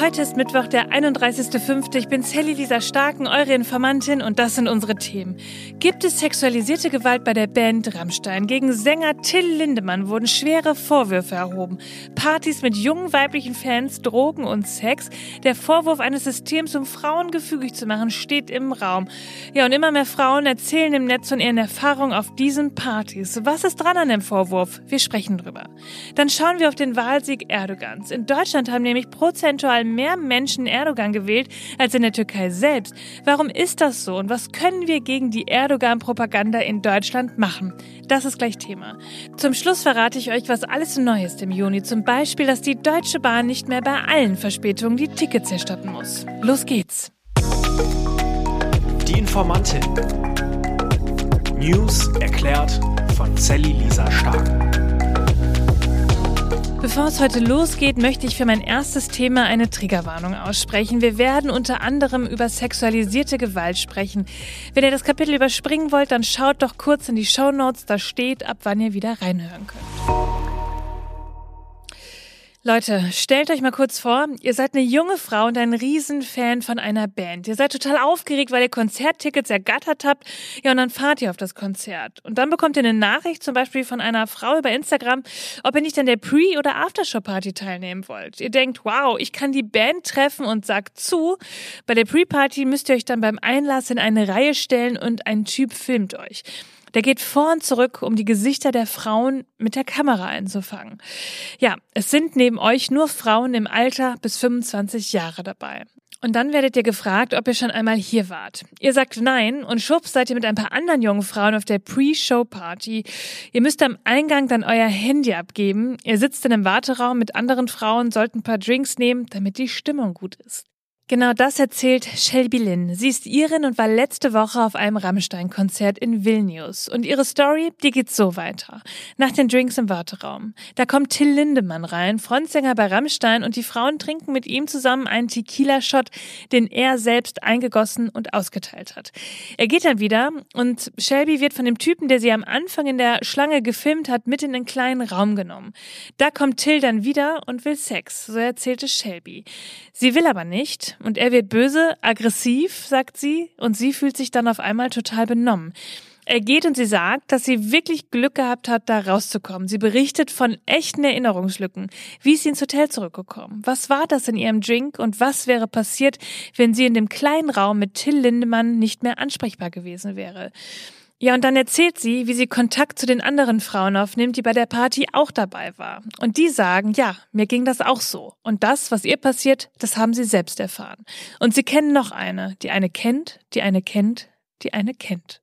Heute ist Mittwoch, der 31.05. Ich bin Sally Lisa Starken, eure Informantin und das sind unsere Themen. Gibt es sexualisierte Gewalt bei der Band Rammstein? Gegen Sänger Till Lindemann wurden schwere Vorwürfe erhoben. Partys mit jungen weiblichen Fans, Drogen und Sex. Der Vorwurf eines Systems, um Frauen gefügig zu machen, steht im Raum. Ja, und immer mehr Frauen erzählen im Netz von ihren Erfahrungen auf diesen Partys. Was ist dran an dem Vorwurf? Wir sprechen drüber. Dann schauen wir auf den Wahlsieg Erdogans. In Deutschland haben nämlich prozentual mehr Menschen Erdogan gewählt als in der Türkei selbst. Warum ist das so und was können wir gegen die Erdogan-Propaganda in Deutschland machen? Das ist gleich Thema. Zum Schluss verrate ich euch, was alles neu ist im Juni. Zum Beispiel, dass die Deutsche Bahn nicht mehr bei allen Verspätungen die Tickets erstatten muss. Los geht's. Die Informantin. News erklärt von Sally Lisa Stark. Bevor es heute losgeht, möchte ich für mein erstes Thema eine Triggerwarnung aussprechen. Wir werden unter anderem über sexualisierte Gewalt sprechen. Wenn ihr das Kapitel überspringen wollt, dann schaut doch kurz in die Show Notes. Da steht, ab wann ihr wieder reinhören könnt. Leute, stellt euch mal kurz vor, ihr seid eine junge Frau und ein Riesenfan von einer Band. Ihr seid total aufgeregt, weil ihr Konzerttickets ergattert habt. Ja, und dann fahrt ihr auf das Konzert. Und dann bekommt ihr eine Nachricht, zum Beispiel von einer Frau über Instagram, ob ihr nicht an der Pre- oder Aftershow-Party teilnehmen wollt. Ihr denkt, wow, ich kann die Band treffen und sagt zu. Bei der Pre-Party müsst ihr euch dann beim Einlass in eine Reihe stellen und ein Typ filmt euch. Der geht vor und zurück, um die Gesichter der Frauen mit der Kamera einzufangen. Ja, es sind neben euch nur Frauen im Alter bis 25 Jahre dabei. Und dann werdet ihr gefragt, ob ihr schon einmal hier wart. Ihr sagt nein und schwupps seid ihr mit ein paar anderen jungen Frauen auf der Pre-Show-Party. Ihr müsst am Eingang dann euer Handy abgeben. Ihr sitzt in einem Warteraum mit anderen Frauen, sollt ein paar Drinks nehmen, damit die Stimmung gut ist. Genau das erzählt Shelby Lynn. Sie ist Irin und war letzte Woche auf einem Rammstein-Konzert in Vilnius. Und ihre Story, die geht so weiter. Nach den Drinks im Warteraum. Da kommt Till Lindemann rein, Frontsänger bei Rammstein, und die Frauen trinken mit ihm zusammen einen Tequila-Shot, den er selbst eingegossen und ausgeteilt hat. Er geht dann wieder und Shelby wird von dem Typen, der sie am Anfang in der Schlange gefilmt hat, mit in den kleinen Raum genommen. Da kommt Till dann wieder und will Sex, so erzählte Shelby. Sie will aber nicht und er wird böse, aggressiv, sagt sie, und sie fühlt sich dann auf einmal total benommen. Er geht und sie sagt, dass sie wirklich Glück gehabt hat, da rauszukommen. Sie berichtet von echten Erinnerungslücken. Wie ist sie ins Hotel zurückgekommen? Was war das in ihrem Drink und was wäre passiert, wenn sie in dem kleinen Raum mit Till Lindemann nicht mehr ansprechbar gewesen wäre? Ja, und dann erzählt sie, wie sie Kontakt zu den anderen Frauen aufnimmt, die bei der Party auch dabei war. Und die sagen, ja, mir ging das auch so. Und das, was ihr passiert, das haben sie selbst erfahren. Und sie kennen noch eine, die eine kennt, die eine kennt, die eine kennt.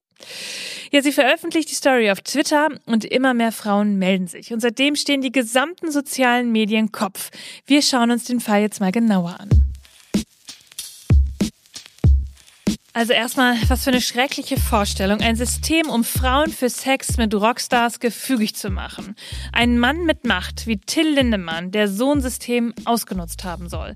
Ja, sie veröffentlicht die Story auf Twitter und immer mehr Frauen melden sich. Und seitdem stehen die gesamten sozialen Medien Kopf. Wir schauen uns den Fall jetzt mal genauer an. Also erstmal, was für eine schreckliche Vorstellung. Ein System, um Frauen für Sex mit Rockstars gefügig zu machen. Ein Mann mit Macht wie Till Lindemann, der so ein System ausgenutzt haben soll.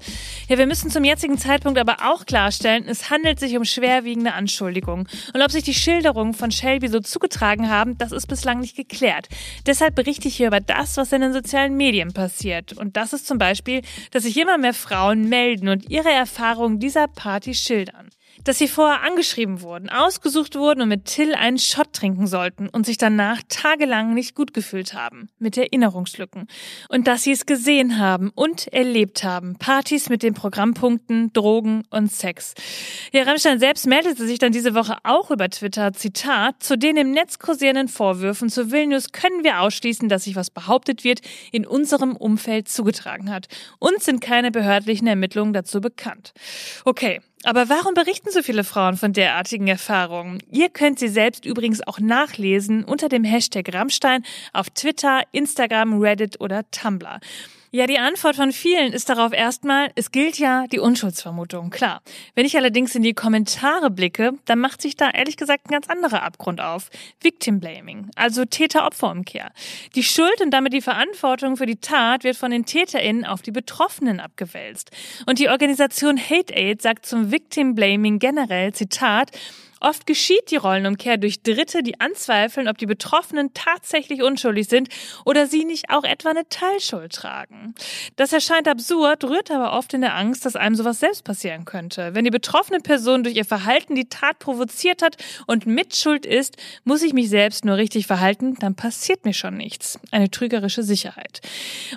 Ja, wir müssen zum jetzigen Zeitpunkt aber auch klarstellen, es handelt sich um schwerwiegende Anschuldigungen. Und ob sich die Schilderungen von Shelby so zugetragen haben, das ist bislang nicht geklärt. Deshalb berichte ich hier über das, was in den sozialen Medien passiert. Und das ist zum Beispiel, dass sich immer mehr Frauen melden und ihre Erfahrungen dieser Party schildern dass sie vorher angeschrieben wurden, ausgesucht wurden und mit Till einen Shot trinken sollten und sich danach tagelang nicht gut gefühlt haben, mit Erinnerungslücken. Und dass sie es gesehen haben und erlebt haben, Partys mit den Programmpunkten Drogen und Sex. Ja, Rammstein selbst meldete sich dann diese Woche auch über Twitter, Zitat, zu den im Netz kursierenden Vorwürfen zu Vilnius können wir ausschließen, dass sich was behauptet wird, in unserem Umfeld zugetragen hat. Uns sind keine behördlichen Ermittlungen dazu bekannt. Okay, aber warum berichten so viele Frauen von derartigen Erfahrungen? Ihr könnt sie selbst übrigens auch nachlesen unter dem Hashtag Rammstein auf Twitter, Instagram, Reddit oder Tumblr. Ja, die Antwort von vielen ist darauf erstmal, es gilt ja die Unschuldsvermutung, klar. Wenn ich allerdings in die Kommentare blicke, dann macht sich da ehrlich gesagt ein ganz anderer Abgrund auf. Victim Blaming, also Täter-Opfer-Umkehr. Die Schuld und damit die Verantwortung für die Tat wird von den TäterInnen auf die Betroffenen abgewälzt. Und die Organisation Hate Aid sagt zum Victim Blaming generell, Zitat, Oft geschieht die Rollenumkehr durch Dritte, die anzweifeln, ob die Betroffenen tatsächlich unschuldig sind oder sie nicht auch etwa eine Teilschuld tragen. Das erscheint absurd, rührt aber oft in der Angst, dass einem sowas selbst passieren könnte. Wenn die betroffene Person durch ihr Verhalten die Tat provoziert hat und Mitschuld ist, muss ich mich selbst nur richtig verhalten, dann passiert mir schon nichts. Eine trügerische Sicherheit.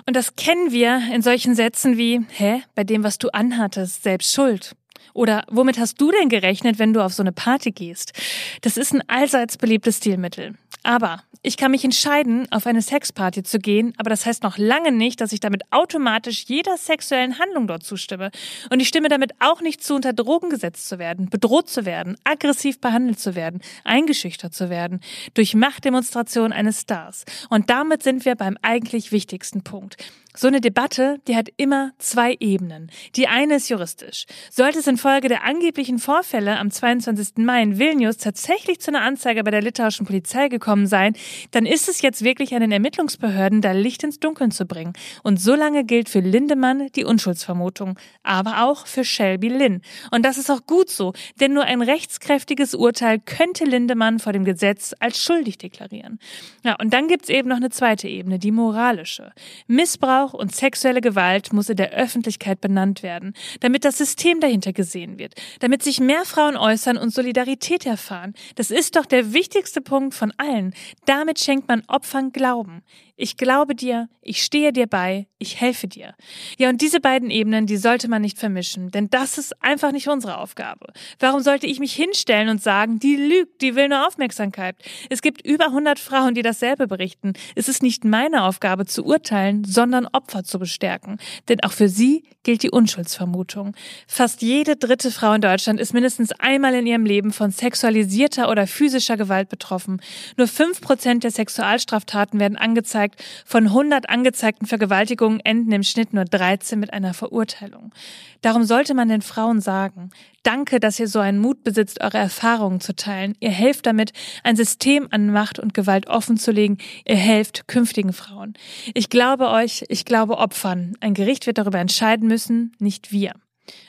Und das kennen wir in solchen Sätzen wie, hä, bei dem, was du anhattest, selbst schuld. Oder womit hast du denn gerechnet, wenn du auf so eine Party gehst? Das ist ein allseits beliebtes Stilmittel. Aber ich kann mich entscheiden, auf eine Sexparty zu gehen, aber das heißt noch lange nicht, dass ich damit automatisch jeder sexuellen Handlung dort zustimme. Und ich stimme damit auch nicht zu, unter Drogen gesetzt zu werden, bedroht zu werden, aggressiv behandelt zu werden, eingeschüchtert zu werden, durch Machtdemonstration eines Stars. Und damit sind wir beim eigentlich wichtigsten Punkt. So eine Debatte, die hat immer zwei Ebenen. Die eine ist juristisch. Sollte es infolge der angeblichen Vorfälle am 22. Mai in Vilnius tatsächlich zu einer Anzeige bei der litauischen Polizei gekommen sein, dann ist es jetzt wirklich an den Ermittlungsbehörden, da Licht ins Dunkeln zu bringen. Und so lange gilt für Lindemann die Unschuldsvermutung, aber auch für Shelby Lynn. Und das ist auch gut so, denn nur ein rechtskräftiges Urteil könnte Lindemann vor dem Gesetz als schuldig deklarieren. Ja, und dann gibt's eben noch eine zweite Ebene, die moralische. Missbrauch Missbrauch und sexuelle Gewalt muss in der Öffentlichkeit benannt werden, damit das System dahinter gesehen wird, damit sich mehr Frauen äußern und Solidarität erfahren. Das ist doch der wichtigste Punkt von allen. Damit schenkt man Opfern Glauben. Ich glaube dir, ich stehe dir bei, ich helfe dir. Ja, und diese beiden Ebenen, die sollte man nicht vermischen, denn das ist einfach nicht unsere Aufgabe. Warum sollte ich mich hinstellen und sagen, die lügt, die will nur Aufmerksamkeit? Es gibt über 100 Frauen, die dasselbe berichten. Es ist nicht meine Aufgabe zu urteilen, sondern Opfer zu bestärken. Denn auch für sie gilt die Unschuldsvermutung. Fast jede dritte Frau in Deutschland ist mindestens einmal in ihrem Leben von sexualisierter oder physischer Gewalt betroffen. Nur fünf Prozent der Sexualstraftaten werden angezeigt. Von 100 angezeigten Vergewaltigungen enden im Schnitt nur 13 mit einer Verurteilung. Darum sollte man den Frauen sagen, danke, dass ihr so einen Mut besitzt, eure Erfahrungen zu teilen. Ihr helft damit, ein System an Macht und Gewalt offenzulegen. Ihr helft künftigen Frauen. Ich glaube euch, ich glaube Opfern. Ein Gericht wird darüber entscheiden müssen, nicht wir.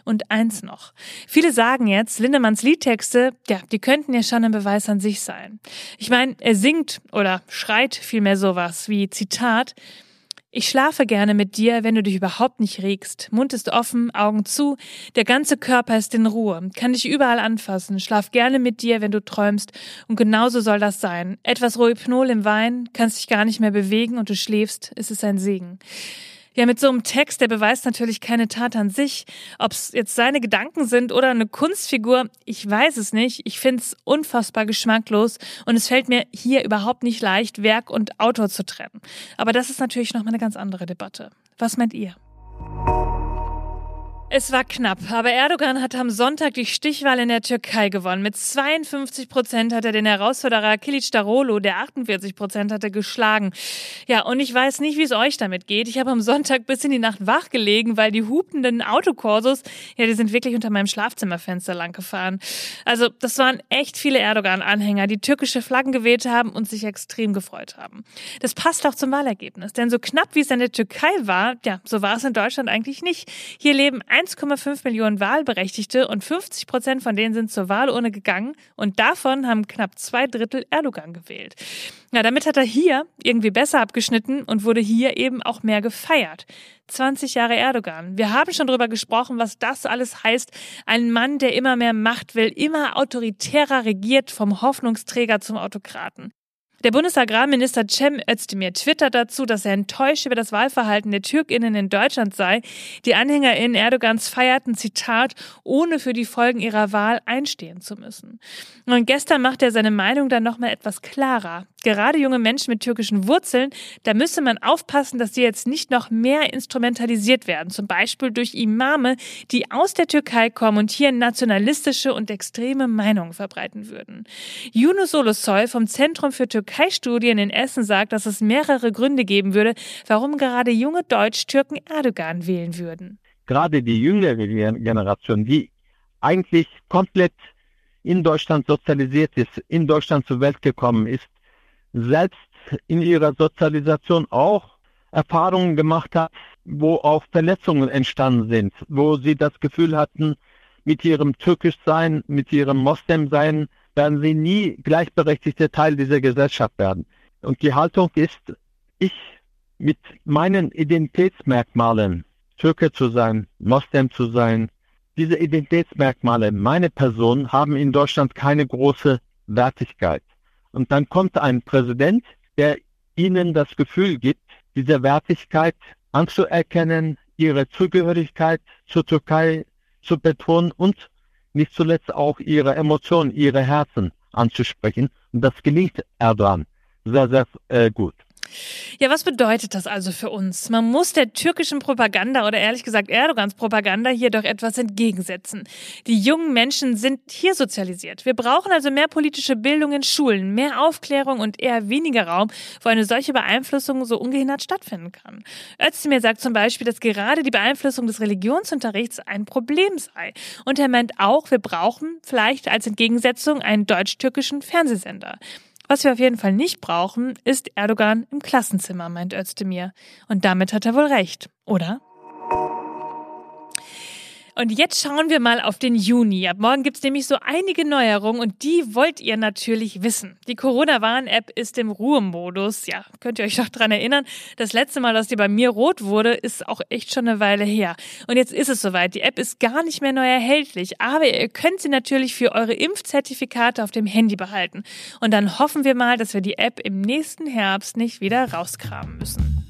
Und eins noch. Viele sagen jetzt, Lindemanns Liedtexte, ja, die könnten ja schon ein Beweis an sich sein. Ich meine, er singt oder schreit vielmehr sowas wie Zitat, ich schlafe gerne mit dir, wenn du dich überhaupt nicht regst. Mund ist offen, Augen zu, der ganze Körper ist in Ruhe, kann dich überall anfassen. Schlaf gerne mit dir, wenn du träumst. Und genauso soll das sein. Etwas Rohypnol im Wein, kannst dich gar nicht mehr bewegen und du schläfst, ist es ein Segen. Ja, mit so einem Text, der beweist natürlich keine Tat an sich. Ob es jetzt seine Gedanken sind oder eine Kunstfigur, ich weiß es nicht. Ich finde es unfassbar geschmacklos und es fällt mir hier überhaupt nicht leicht, Werk und Autor zu trennen. Aber das ist natürlich nochmal eine ganz andere Debatte. Was meint ihr? Es war knapp, aber Erdogan hat am Sonntag die Stichwahl in der Türkei gewonnen. Mit 52 Prozent hat er den Herausforderer Kilic Darolo, der 48 Prozent hatte, geschlagen. Ja, und ich weiß nicht, wie es euch damit geht. Ich habe am Sonntag bis in die Nacht wach gelegen, weil die hupenden Autokorsos, ja, die sind wirklich unter meinem Schlafzimmerfenster lang gefahren. Also, das waren echt viele Erdogan-Anhänger, die türkische Flaggen gewählt haben und sich extrem gefreut haben. Das passt auch zum Wahlergebnis, denn so knapp wie es in der Türkei war, ja, so war es in Deutschland eigentlich nicht. Hier leben 1,5 Millionen Wahlberechtigte und 50 Prozent von denen sind zur Wahlurne gegangen und davon haben knapp zwei Drittel Erdogan gewählt. Ja, damit hat er hier irgendwie besser abgeschnitten und wurde hier eben auch mehr gefeiert. 20 Jahre Erdogan. Wir haben schon darüber gesprochen, was das alles heißt. Ein Mann, der immer mehr Macht will, immer autoritärer regiert, vom Hoffnungsträger zum Autokraten. Der Bundesagrarminister Cem Özdemir twittert dazu, dass er enttäuscht über das Wahlverhalten der TürkInnen in Deutschland sei. Die AnhängerInnen Erdogans feierten, Zitat, ohne für die Folgen ihrer Wahl einstehen zu müssen. Und gestern macht er seine Meinung dann nochmal etwas klarer. Gerade junge Menschen mit türkischen Wurzeln, da müsse man aufpassen, dass sie jetzt nicht noch mehr instrumentalisiert werden. Zum Beispiel durch Imame, die aus der Türkei kommen und hier nationalistische und extreme Meinungen verbreiten würden. Yunus Ulusoy vom Zentrum für Türkei Türkei-Studien in Essen sagt, dass es mehrere Gründe geben würde, warum gerade junge Deutsch-Türken Erdogan wählen würden. Gerade die jüngere Generation, die eigentlich komplett in Deutschland sozialisiert ist, in Deutschland zur Welt gekommen ist, selbst in ihrer Sozialisation auch Erfahrungen gemacht hat, wo auch Verletzungen entstanden sind, wo sie das Gefühl hatten, mit ihrem Türkischsein, mit ihrem Moslemsein werden sie nie gleichberechtigte Teil dieser Gesellschaft werden. Und die Haltung ist, ich mit meinen Identitätsmerkmalen, Türke zu sein, Moslem zu sein, diese Identitätsmerkmale, meine Person, haben in Deutschland keine große Wertigkeit. Und dann kommt ein Präsident, der ihnen das Gefühl gibt, diese Wertigkeit anzuerkennen, ihre Zugehörigkeit zur Türkei zu betonen und nicht zuletzt auch ihre Emotionen, ihre Herzen anzusprechen. Und das gelingt Erdogan sehr, sehr äh, gut. Ja, was bedeutet das also für uns? Man muss der türkischen Propaganda oder ehrlich gesagt Erdogans Propaganda hier doch etwas entgegensetzen. Die jungen Menschen sind hier sozialisiert. Wir brauchen also mehr politische Bildung in Schulen, mehr Aufklärung und eher weniger Raum, wo eine solche Beeinflussung so ungehindert stattfinden kann. Özdemir sagt zum Beispiel, dass gerade die Beeinflussung des Religionsunterrichts ein Problem sei. Und er meint auch, wir brauchen vielleicht als Entgegensetzung einen deutsch-türkischen Fernsehsender. Was wir auf jeden Fall nicht brauchen, ist Erdogan im Klassenzimmer, meint Özdemir. Und damit hat er wohl recht, oder? Und jetzt schauen wir mal auf den Juni. Ab morgen gibt's nämlich so einige Neuerungen und die wollt ihr natürlich wissen. Die Corona-Warn-App ist im Ruhemodus. Ja, könnt ihr euch doch dran erinnern. Das letzte Mal, dass die bei mir rot wurde, ist auch echt schon eine Weile her. Und jetzt ist es soweit. Die App ist gar nicht mehr neu erhältlich, aber ihr könnt sie natürlich für eure Impfzertifikate auf dem Handy behalten. Und dann hoffen wir mal, dass wir die App im nächsten Herbst nicht wieder rauskramen müssen.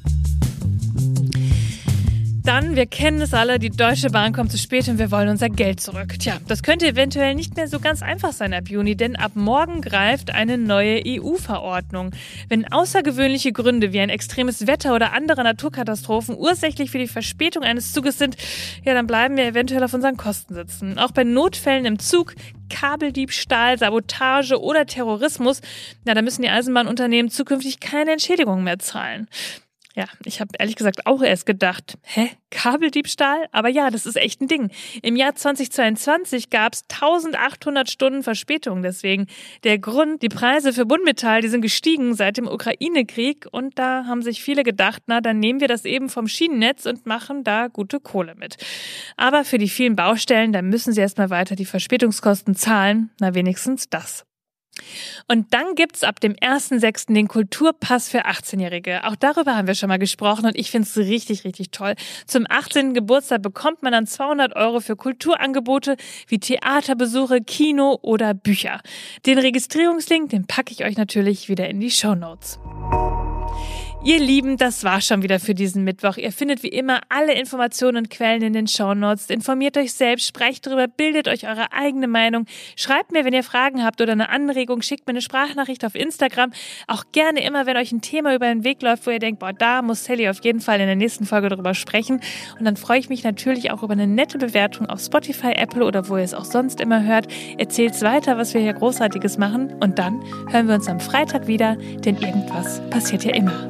Dann, wir kennen es alle, die Deutsche Bahn kommt zu spät und wir wollen unser Geld zurück. Tja, das könnte eventuell nicht mehr so ganz einfach sein ab Juni, denn ab morgen greift eine neue EU-Verordnung. Wenn außergewöhnliche Gründe wie ein extremes Wetter oder andere Naturkatastrophen ursächlich für die Verspätung eines Zuges sind, ja, dann bleiben wir eventuell auf unseren Kosten sitzen. Auch bei Notfällen im Zug, Kabeldiebstahl, Sabotage oder Terrorismus, ja, da müssen die Eisenbahnunternehmen zukünftig keine Entschädigung mehr zahlen. Ja, ich habe ehrlich gesagt auch erst gedacht, hä, Kabeldiebstahl? Aber ja, das ist echt ein Ding. Im Jahr 2022 gab es 1800 Stunden Verspätung deswegen. Der Grund, die Preise für Bundmetall, die sind gestiegen seit dem Ukraine-Krieg und da haben sich viele gedacht, na, dann nehmen wir das eben vom Schienennetz und machen da gute Kohle mit. Aber für die vielen Baustellen, da müssen sie erstmal weiter die Verspätungskosten zahlen. Na, wenigstens das. Und dann gibt's ab dem 1.6. den Kulturpass für 18-Jährige. Auch darüber haben wir schon mal gesprochen und ich finde es richtig, richtig toll. Zum 18. Geburtstag bekommt man dann 200 Euro für Kulturangebote wie Theaterbesuche, Kino oder Bücher. Den Registrierungslink, den packe ich euch natürlich wieder in die Show Notes. Ihr Lieben, das war schon wieder für diesen Mittwoch. Ihr findet wie immer alle Informationen und Quellen in den Show Notes. Informiert euch selbst, sprecht darüber, bildet euch eure eigene Meinung. Schreibt mir, wenn ihr Fragen habt oder eine Anregung, schickt mir eine Sprachnachricht auf Instagram. Auch gerne immer, wenn euch ein Thema über den Weg läuft, wo ihr denkt, boah, da muss Sally auf jeden Fall in der nächsten Folge darüber sprechen. Und dann freue ich mich natürlich auch über eine nette Bewertung auf Spotify, Apple oder wo ihr es auch sonst immer hört. Erzählt's weiter, was wir hier Großartiges machen. Und dann hören wir uns am Freitag wieder, denn irgendwas passiert ja immer.